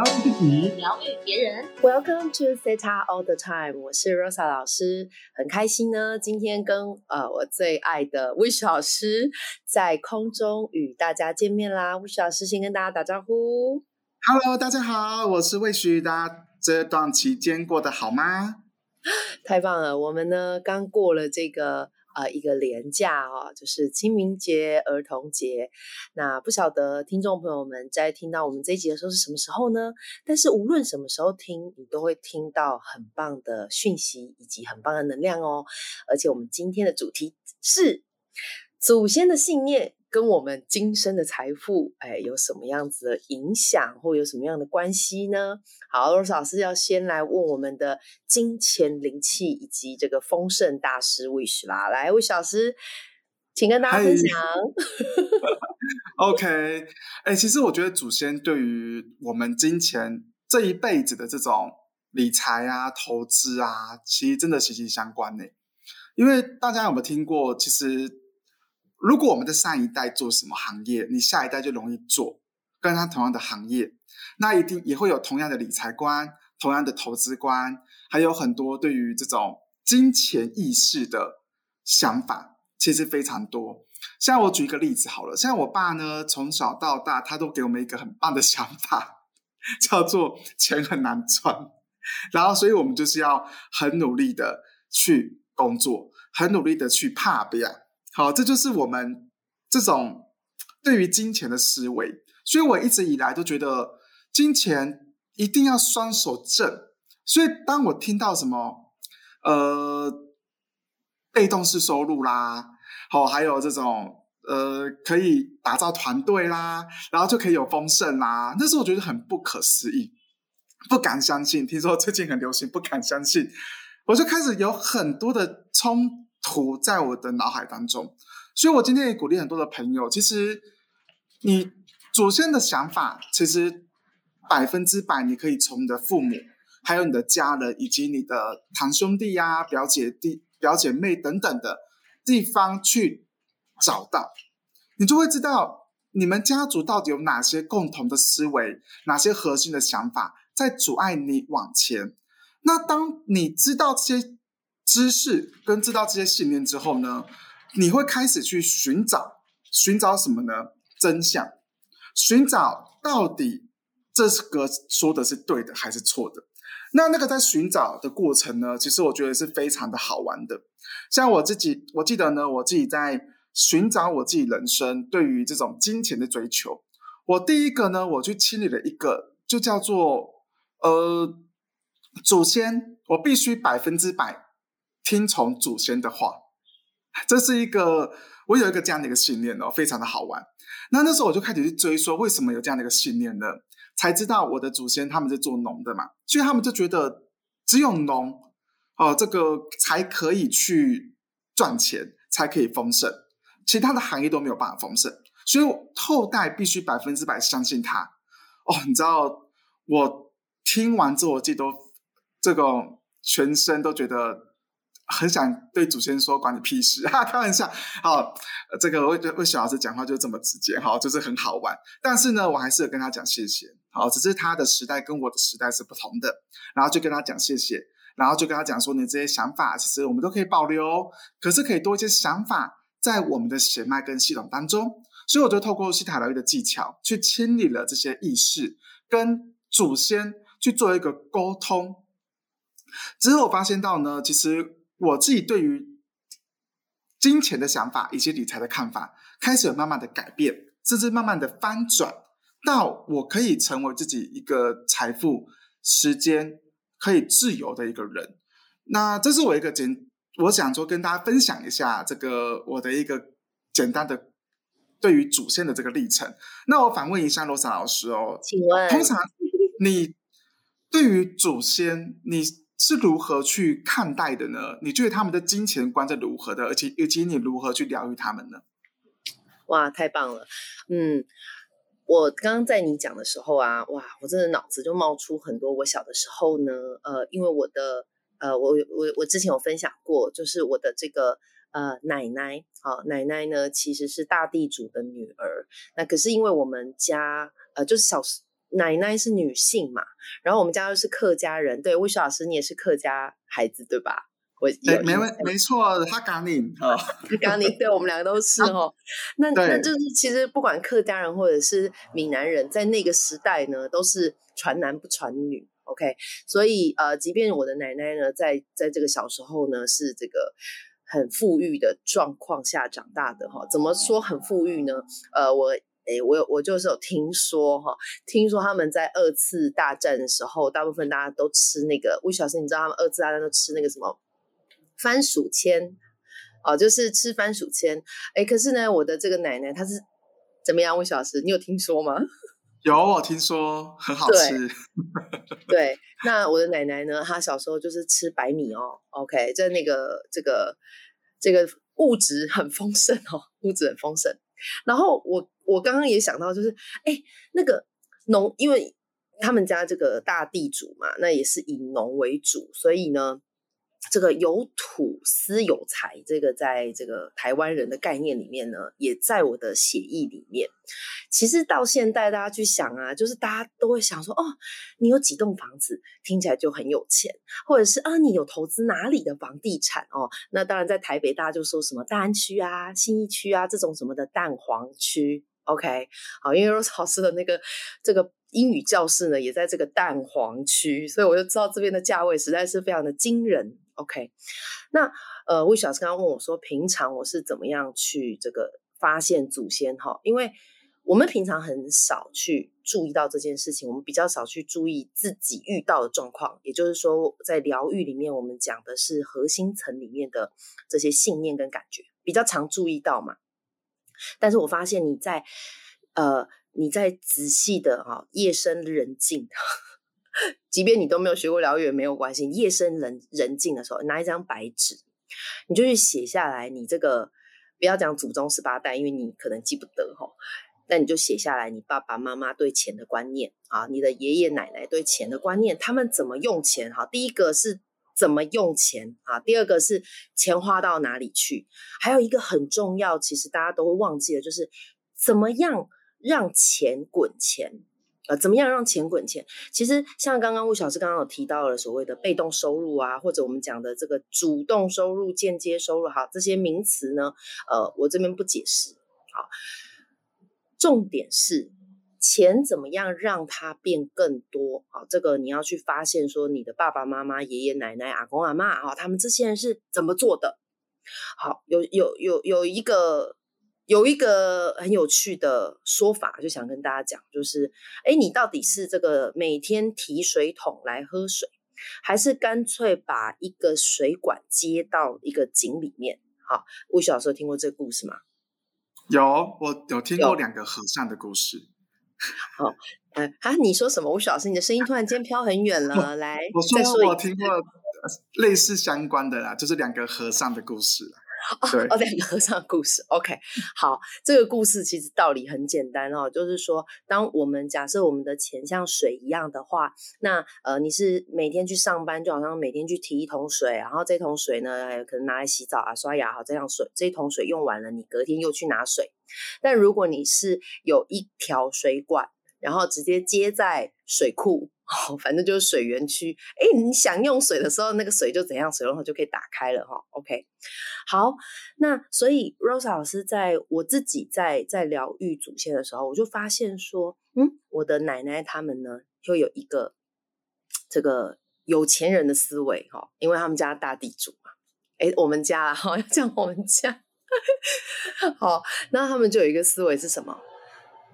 疗愈自己，疗愈别人。Welcome to Theta All the Time，我是 Rosa 老师，很开心呢，今天跟呃我最爱的 Wish 老师在空中与大家见面啦。Wish 老师先跟大家打招呼。Hello，大家好，我是 Wish，，大家这段期间过得好吗？太棒了，我们呢刚过了这个呃一个连假哦，就是清明节、儿童节。那不晓得听众朋友们在听到我们这一集的时候是什么时候呢？但是无论什么时候听，你都会听到很棒的讯息以及很棒的能量哦。而且我们今天的主题是祖先的信念跟我们今生的财富，哎，有什么样子的影响，或有什么样的关系呢？好，罗斯老师要先来问我们的金钱灵气以及这个丰盛大师 Wish 啦，来，Wish 老师，请跟大家分享。OK，哎、其实我觉得祖先对于我们金钱这一辈子的这种理财啊、投资啊，其实真的息息相关呢。因为大家有没有听过？其实如果我们的上一代做什么行业，你下一代就容易做跟他同样的行业，那一定也会有同样的理财观、同样的投资观，还有很多对于这种金钱意识的想法，其实非常多。像我举一个例子好了，像我爸呢，从小到大他都给我们一个很棒的想法，叫做钱很难赚，然后所以我们就是要很努力的去工作，很努力的去怕别人。好，这就是我们这种对于金钱的思维。所以我一直以来都觉得金钱一定要双手挣。所以当我听到什么呃被动式收入啦，好、还有这种呃可以打造团队啦，然后就可以有丰盛啦，那时候我觉得很不可思议，不敢相信。听说最近很流行，不敢相信，我就开始有很多的冲图在我的脑海当中。所以我今天也鼓励很多的朋友，其实你祖先的想法，其实百分之百你可以从你的父母，还有你的家人，以及你的堂兄弟呀、表姐弟、表姐妹等等的地方去找到，你就会知道你们家族到底有哪些共同的思维，哪些核心的想法在阻碍你往前。那当你知道这些知识跟知道这些信念之后呢，你会开始去寻找，寻找什么呢？真相，寻找到底这个说的是对的还是错的。那那个在寻找的过程呢，其实我觉得是非常的好玩的。像我自己，我记得呢，我自己在寻找我自己人生对于这种金钱的追求。我第一个呢，我去清理了一个，就叫做呃祖先，我必须百分之百听从祖先的话。这是一个我有一个这样的一个信念哦，非常的好玩。那那时候我就开始去追说，为什么有这样的一个信念呢？才知道我的祖先他们是做农的嘛，所以他们就觉得只有农哦，这个才可以去赚钱，才可以丰盛，其他的行业都没有办法丰盛，所以后代必须百分之百相信他。哦，你知道我听完之后，我自己都这个全身都觉得。很想对祖先说关你屁事哈，开玩笑。好，这个魏魏小老师讲话就这么直接，好，就是很好玩。但是呢，我还是有跟他讲谢谢。好，只是他的时代跟我的时代是不同的，然后就跟他讲谢谢，然后就跟他讲说，你这些想法其实我们都可以保留，可是可以多一些想法在我们的血脉跟系统当中。所以我就透过西塔疗愈的技巧，去清理了这些意识，跟祖先去做一个沟通。之后我发现到呢，其实。我自己对于金钱的想法以及理财的看法，开始有慢慢的改变，甚至慢慢的翻转，到我可以成为自己一个财富、时间可以自由的一个人。那这是我一个简，我想说跟大家分享一下这个我的一个简单的对于祖先的这个历程。那我反问一下罗莎老师哦，请问，通常你对于祖先，你是如何去看待的呢？你觉得他们的金钱观是如何的，而且以及你如何去疗愈他们呢？哇，太棒了！嗯，我刚刚在你讲的时候啊，哇，我真的脑子就冒出很多我小的时候呢，呃，因为我的呃，我我我之前有分享过，就是我的这个呃奶奶，好、奶奶呢其实是大地主的女儿，那可是因为我们家呃就是小时奶奶是女性嘛，然后我们家又是客家人，对，魏雪老师你也是客家孩子对吧？我没没没错，他港你哦，港你，对我们两个都是哦。那那就是其实不管客家人或者是闽南人，在那个时代呢，都是传男不传女。OK，所以呃，即便我的奶奶呢，在在这个小时候呢，是这个很富裕的状况下长大的哈。怎么说很富裕呢？呃，我诶，我有我就是有听说哈，听说他们在二次大战的时候，大部分大家都吃那个。魏小生，你知道他们二次大战都吃那个什么？番薯签哦，就是吃番薯签。哎，可是呢，我的这个奶奶她是怎么样？魏小师，你有听说吗？有，我听说很好吃。对，那我的奶奶呢？她小时候就是吃白米哦。OK，在那个这个这个物质很丰盛哦，物质很丰盛。然后我我刚刚也想到，就是哎，那个农，因为他们家这个大地主嘛，那也是以农为主，所以呢。这个有土私有财，这个在这个台湾人的概念里面呢，也在我的写意里面。其实到现在，大家去想啊，就是大家都会想说，哦，你有几栋房子，听起来就很有钱，或者是啊，你有投资哪里的房地产哦？那当然，在台北，大家就说什么大安区啊、新一区啊这种什么的蛋黄区。OK，好，因为 Rose 老师的那个这个英语教室呢，也在这个蛋黄区，所以我就知道这边的价位实在是非常的惊人。OK，那呃，魏小师刚刚问我说，平常我是怎么样去这个发现祖先哈？因为我们平常很少去注意到这件事情，我们比较少去注意自己遇到的状况。也就是说，在疗愈里面，我们讲的是核心层里面的这些信念跟感觉，比较常注意到嘛。但是我发现你在呃，你在仔细的哈，夜深人静。即便你都没有学过疗愈没有关系。夜深人人静的时候，拿一张白纸，你就去写下来。你这个不要讲祖宗十八代，因为你可能记不得哈。那你就写下来，你爸爸妈妈对钱的观念啊，你的爷爷奶奶对钱的观念，他们怎么用钱？哈，第一个是怎么用钱啊？第二个是钱花到哪里去？还有一个很重要，其实大家都会忘记的，就是怎么样让钱滚钱。呃，怎么样让钱滚钱？其实像刚刚吴小师刚刚有提到了所谓的被动收入啊，或者我们讲的这个主动收入、间接收入，好，这些名词呢，呃，我这边不解释。好，重点是钱怎么样让它变更多？好，这个你要去发现说你的爸爸妈妈、爷爷奶奶、阿公阿妈啊，他们这些人是怎么做的？好，有有有有一个。有一个很有趣的说法，就想跟大家讲，就是，哎，你到底是这个每天提水桶来喝水，还是干脆把一个水管接到一个井里面？好，我小时候听过这个故事吗？有，我有听过两个和尚的故事。好，嗯，啊，你说什么？吴老师，你的声音突然间飘很远了，来，我说我听过类似相关的啦，就是两个和尚的故事。哦，两个和尚的故事。OK，好，这个故事其实道理很简单哦，就是说，当我们假设我们的钱像水一样的话，那呃，你是每天去上班，就好像每天去提一桶水，然后这桶水呢，可能拿来洗澡啊、刷牙，好，这样水这一桶水用完了，你隔天又去拿水。但如果你是有一条水管，然后直接接在水库。反正就是水源区。哎，你想用水的时候，那个水就怎样，水龙头就可以打开了哈。OK，好，那所以 Rose 老师在我自己在在疗愈祖先的时候，我就发现说，嗯，我的奶奶他们呢，就有一个这个有钱人的思维哈，因为他们家大地主嘛。哎，我们家哈要讲我们家，好，那他们就有一个思维是什么？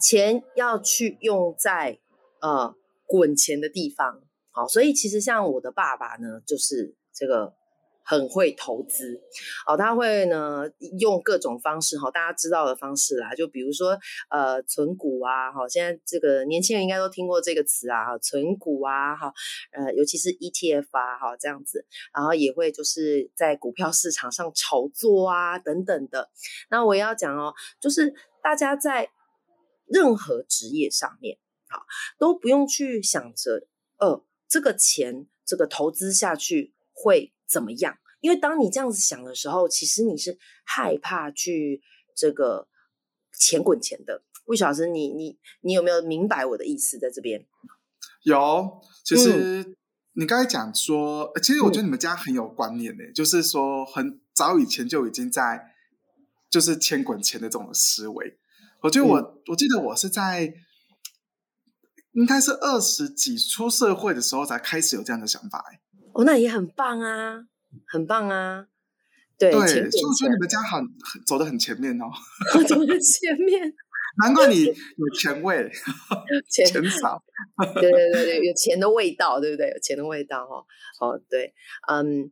钱要去用在呃。滚钱的地方，好，所以其实像我的爸爸呢，就是这个很会投资，哦，他会呢用各种方式，哈，大家知道的方式啦，就比如说呃存股啊，哈，现在这个年轻人应该都听过这个词啊，存股啊，哈，呃，尤其是 ETF 啊，哈，这样子，然后也会就是在股票市场上炒作啊，等等的。那我也要讲哦，就是大家在任何职业上面。都不用去想着，呃，这个钱这个投资下去会怎么样？因为当你这样子想的时候，其实你是害怕去这个钱滚钱的。魏小生，你你你有没有明白我的意思在这边？有，其实你刚才讲说，其实我觉得你们家很有观念呢，就是说很早以前就已经在就是钱滚钱的这种思维。我觉得我我记得我是在应该是二十几出社会的时候才开始有这样的想法。哎，哦，那也很棒啊，很棒啊。对，所以我觉得你们家很走的很前面哦，走的前面，难怪你有钱味，钱少，对对对对，有钱的味道，对不对？有钱的味道哦，哦，对，嗯，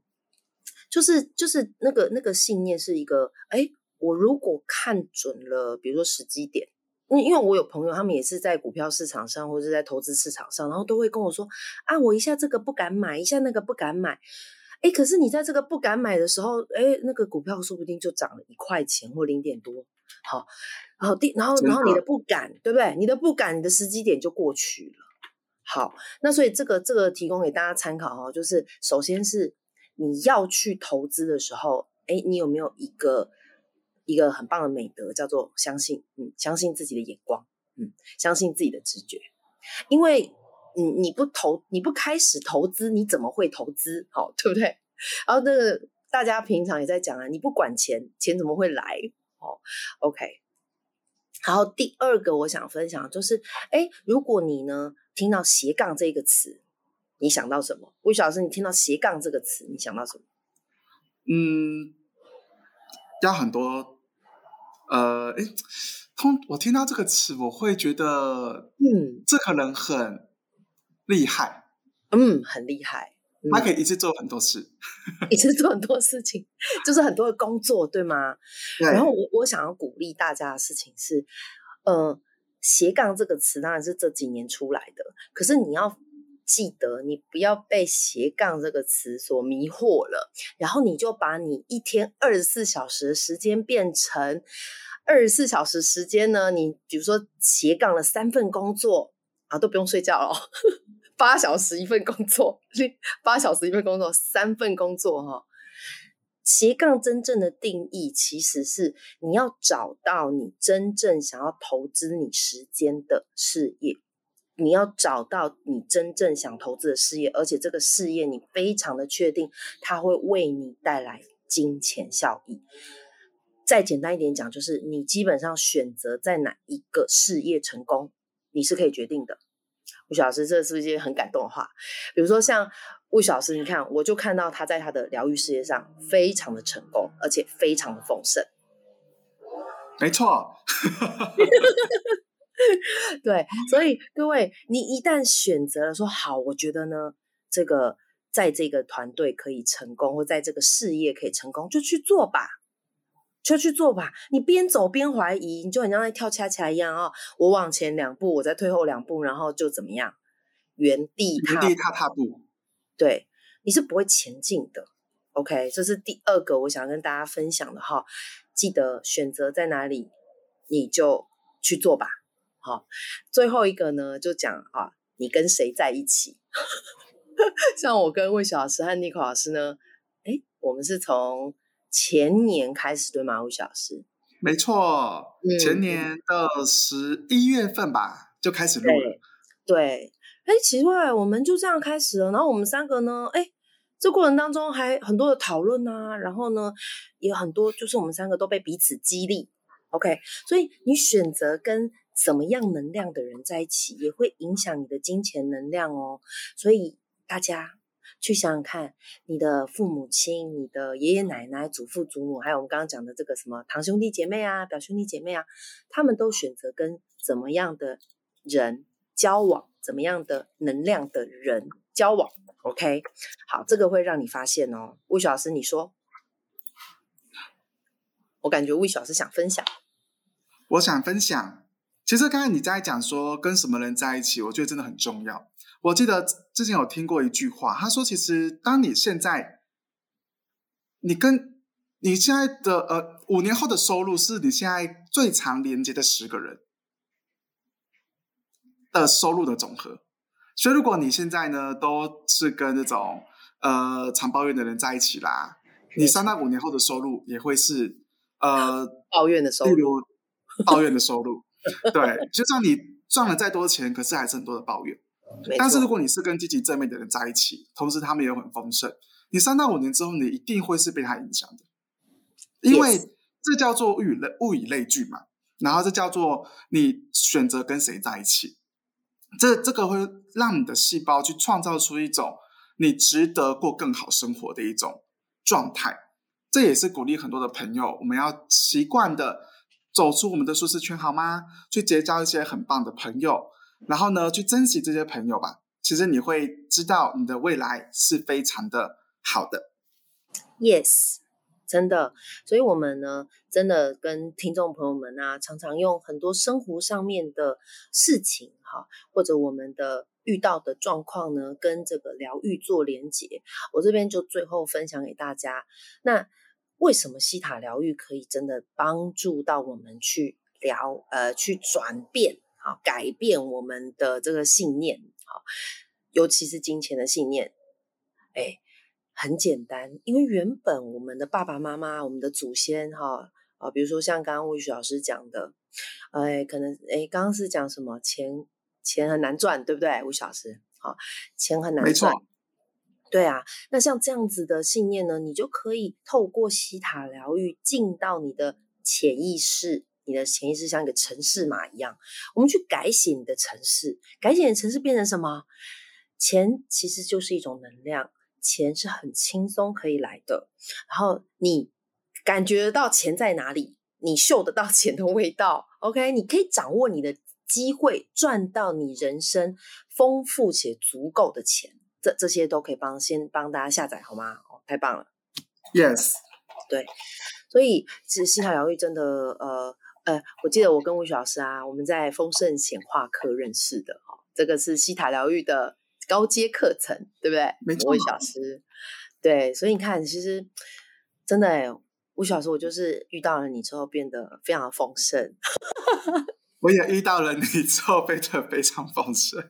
就是就是那个那个信念是一个，哎，我如果看准了，比如说时机点，因因为我有朋友，他们也是在股票市场上或者在投资市场上，然后都会跟我说，啊，我一下这个不敢买，一下那个不敢买。哎，可是你在这个不敢买的时候，哎，那个股票说不定就涨了一块钱或零点多，好，然后第，然后然后你的不敢，对不对？你的不敢，你的时机点就过去了。好，那所以这个这个提供给大家参考哈，就是首先是你要去投资的时候，哎，你有没有一个一个很棒的美德，叫做相信，嗯，相信自己的眼光，嗯，相信自己的直觉，因为。你你不投，你不开始投资，你怎么会投资？好，对不对？然后那个大家平常也在讲啊，你不管钱，钱怎么会来？哦，OK。然后第二个我想分享就是，哎，如果你呢听到斜杠这个词，你想到什么？魏老师，你听到斜杠这个词，你想到什么？嗯，要很多，呃，哎，通我听到这个词，我会觉得，嗯，这可能很。厉害，嗯，很厉害，他可以一次做很多事，一次做很多事情，就是很多的工作，对吗？然后我我想要鼓励大家的事情是，呃，斜杠这个词当然是这几年出来的，可是你要记得，你不要被斜杠这个词所迷惑了，然后你就把你一天二十四小时的时间变成二十四小时时间呢？你比如说斜杠了三份工作啊，都不用睡觉了。八小时一份工作，八小时一份工作，三份工作哈。斜杠真正的定义其实是你要找到你真正想要投资你时间的事业，你要找到你真正想投资的事业，而且这个事业你非常的确定它会为你带来金钱效益。再简单一点讲，就是你基本上选择在哪一个事业成功，你是可以决定的。吴老师，这是不是一些很感动的话？比如说像吴老师，你看，我就看到他在他的疗愈事业上非常的成功，而且非常的丰盛。没错，对，所以各位，你一旦选择了说好，我觉得呢，这个在这个团队可以成功，或在这个事业可以成功，就去做吧。就去做吧，你边走边怀疑，你就很像在跳恰恰一样啊！我往前两步，我再退后两步，然后就怎么样？原地原地踏踏步，对，你是不会前进的。OK，这是第二个我想跟大家分享的哈。记得选择在哪里，你就去做吧。好，最后一个呢，就讲啊，你跟谁在一起？像我跟魏小老师和妮可老师呢，哎，我们是从。前年开始对吗？魏小老师，没错，前年的十一月份吧就开始录了。对，哎，奇怪，我们就这样开始了。然后我们三个呢，哎，这过程当中还很多的讨论啊，然后呢，也很多就是我们三个都被彼此激励。OK，所以你选择跟怎么样能量的人在一起，也会影响你的金钱能量哦。所以大家。去想想看，你的父母亲、你的爷爷奶奶、祖父祖母，还有我们刚刚讲的这个什么堂兄弟姐妹啊、表兄弟姐妹啊，他们都选择跟怎么样的人交往，怎么样的能量的人交往？OK，好，这个会让你发现哦。魏老师，你说，我感觉魏老师想分享，我想分享。其实刚才你在讲说跟什么人在一起，我觉得真的很重要。我记得之前有听过一句话，他说：“其实当你现在，你跟你现在的呃五年后的收入，是你现在最常连接的十个人的收入的总和。所以，如果你现在呢都是跟那种呃常抱怨的人在一起啦，你三到五年后的收入也会是呃抱怨的收入，抱怨的收入。对，就算你赚了再多钱，可是还是很多的抱怨。但是如果你是跟积极正面的人在一起，同时他们也很丰盛，你三到五年之后，你一定会是被他影响的，因为这叫做物以类物以类聚嘛，然后这叫做你选择跟谁在一起，这这个会让你的细胞去创造出一种你值得过更好生活的一种状态。这也是鼓励很多的朋友，我们要习惯的走出我们的舒适圈，好吗？去结交一些很棒的朋友，然后呢，去珍惜这些朋友吧。其实你会知道你的未来是非常的好的。Yes，真的，所以我们呢，真的跟听众朋友们啊，常常用很多生活上面的事情哈，或者我们的遇到的状况呢，跟这个疗愈做连结。我这边就最后分享给大家，那为什么西塔疗愈可以真的帮助到我们去疗呃去转变啊改变我们的这个信念好，尤其是金钱的信念，哎。很简单，因为原本我们的爸爸妈妈、我们的祖先哈啊，比如说像刚刚魏雪老师讲的，哎，可能哎，刚刚是讲什么钱钱很难赚，对不对？魏雪老师，好，钱很难赚，对啊。那像这样子的信念呢，你就可以透过西塔疗愈进到你的潜意识。你的潜意识像一个城市码一样，我们去改写你的城市，改写你的城市变成什么？钱其实就是一种能量，钱是很轻松可以来的。然后你感觉得到钱在哪里，你嗅得到 钱的味道。OK，你可以掌握你的机会，赚到你人生丰富且足够的钱。这这些都可以帮先帮大家下载好吗？哦，太棒了。Yes，对所以其实西塔疗愈真的，呃呃，我记得我跟魏雪老师啊，我们在丰盛显化课认识的哈、哦，这个是西塔疗愈的高阶课程，对不对？没错魏雪老师，对，所以你看，其实真的哎，魏雪老师，我就是遇到了你之后，变得非常的丰盛。我也遇到了你之后，变得非常丰盛。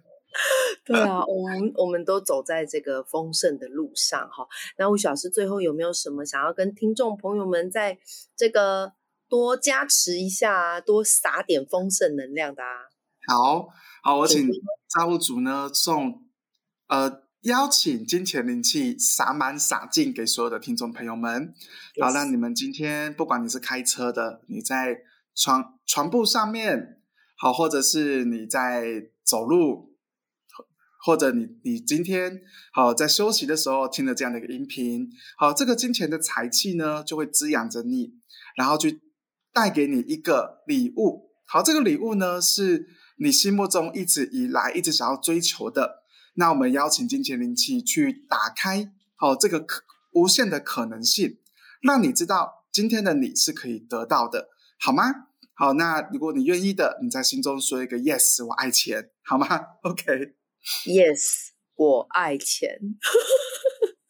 对啊，我们我们都走在这个丰盛的路上哈。那魏雪老师最后有没有什么想要跟听众朋友们在这个多加持一下啊，多撒点丰盛能量的啊？好好，我请请造物主呢送呃邀请金钱灵气洒满洒尽给所有的听众朋友们，好让你们今天不管你是开车的，你在床床铺上面，好，或者是你在走路。或者你你今天好在休息的时候听了这样的一个音频，好，这个金钱的财气呢就会滋养着你，然后去带给你一个礼物。好，这个礼物呢是你心目中一直以来一直想要追求的。那我们邀请金钱灵气去打开好这个可无限的可能性，让你知道今天的你是可以得到的，好吗？好，那如果你愿意的，你在心中说一个 yes，我爱钱，好吗？OK。Yes，我爱钱。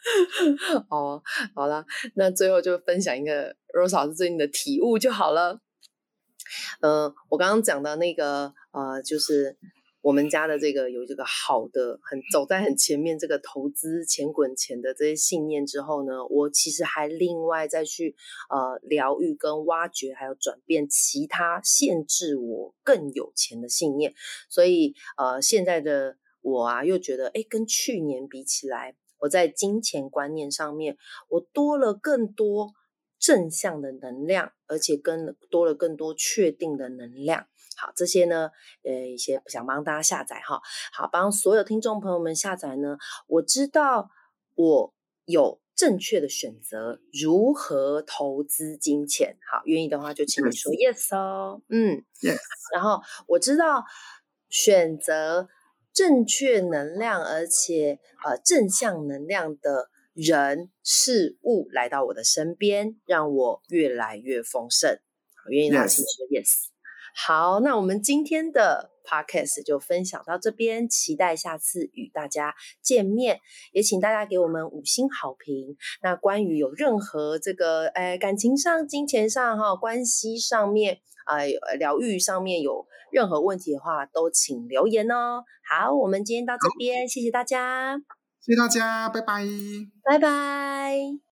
哦，好了，那最后就分享一个 Rose 老师最近的体悟就好了。呃，我刚刚讲的那个呃，就是我们家的这个有这个好的，很走在很前面这个投资钱滚钱的这些信念之后呢，我其实还另外再去呃疗愈跟挖掘，还有转变其他限制我更有钱的信念。所以呃，现在的我啊，又觉得哎，跟去年比起来，我在金钱观念上面，我多了更多正向的能量，而且跟多了更多确定的能量。好，这些呢，呃，一些想帮大家下载哈，好，帮所有听众朋友们下载呢。我知道我有正确的选择，如何投资金钱。好，愿意的话就请你说 yes 哦，嗯 Yes 然后我知道选择正确能量，而且呃正向能量的人事物来到我的身边，让我越来越丰盛。好，愿意的请说 yes。好，那我们今天的 podcast 就分享到这边，期待下次与大家见面，也请大家给我们五星好评。那关于有任何这个呃感情上、金钱上哈、关系上面啊、呃疗愈上面有任何问题的话，都请留言哦。好，我们今天到这边，谢谢大家，谢谢大家，拜拜。拜拜。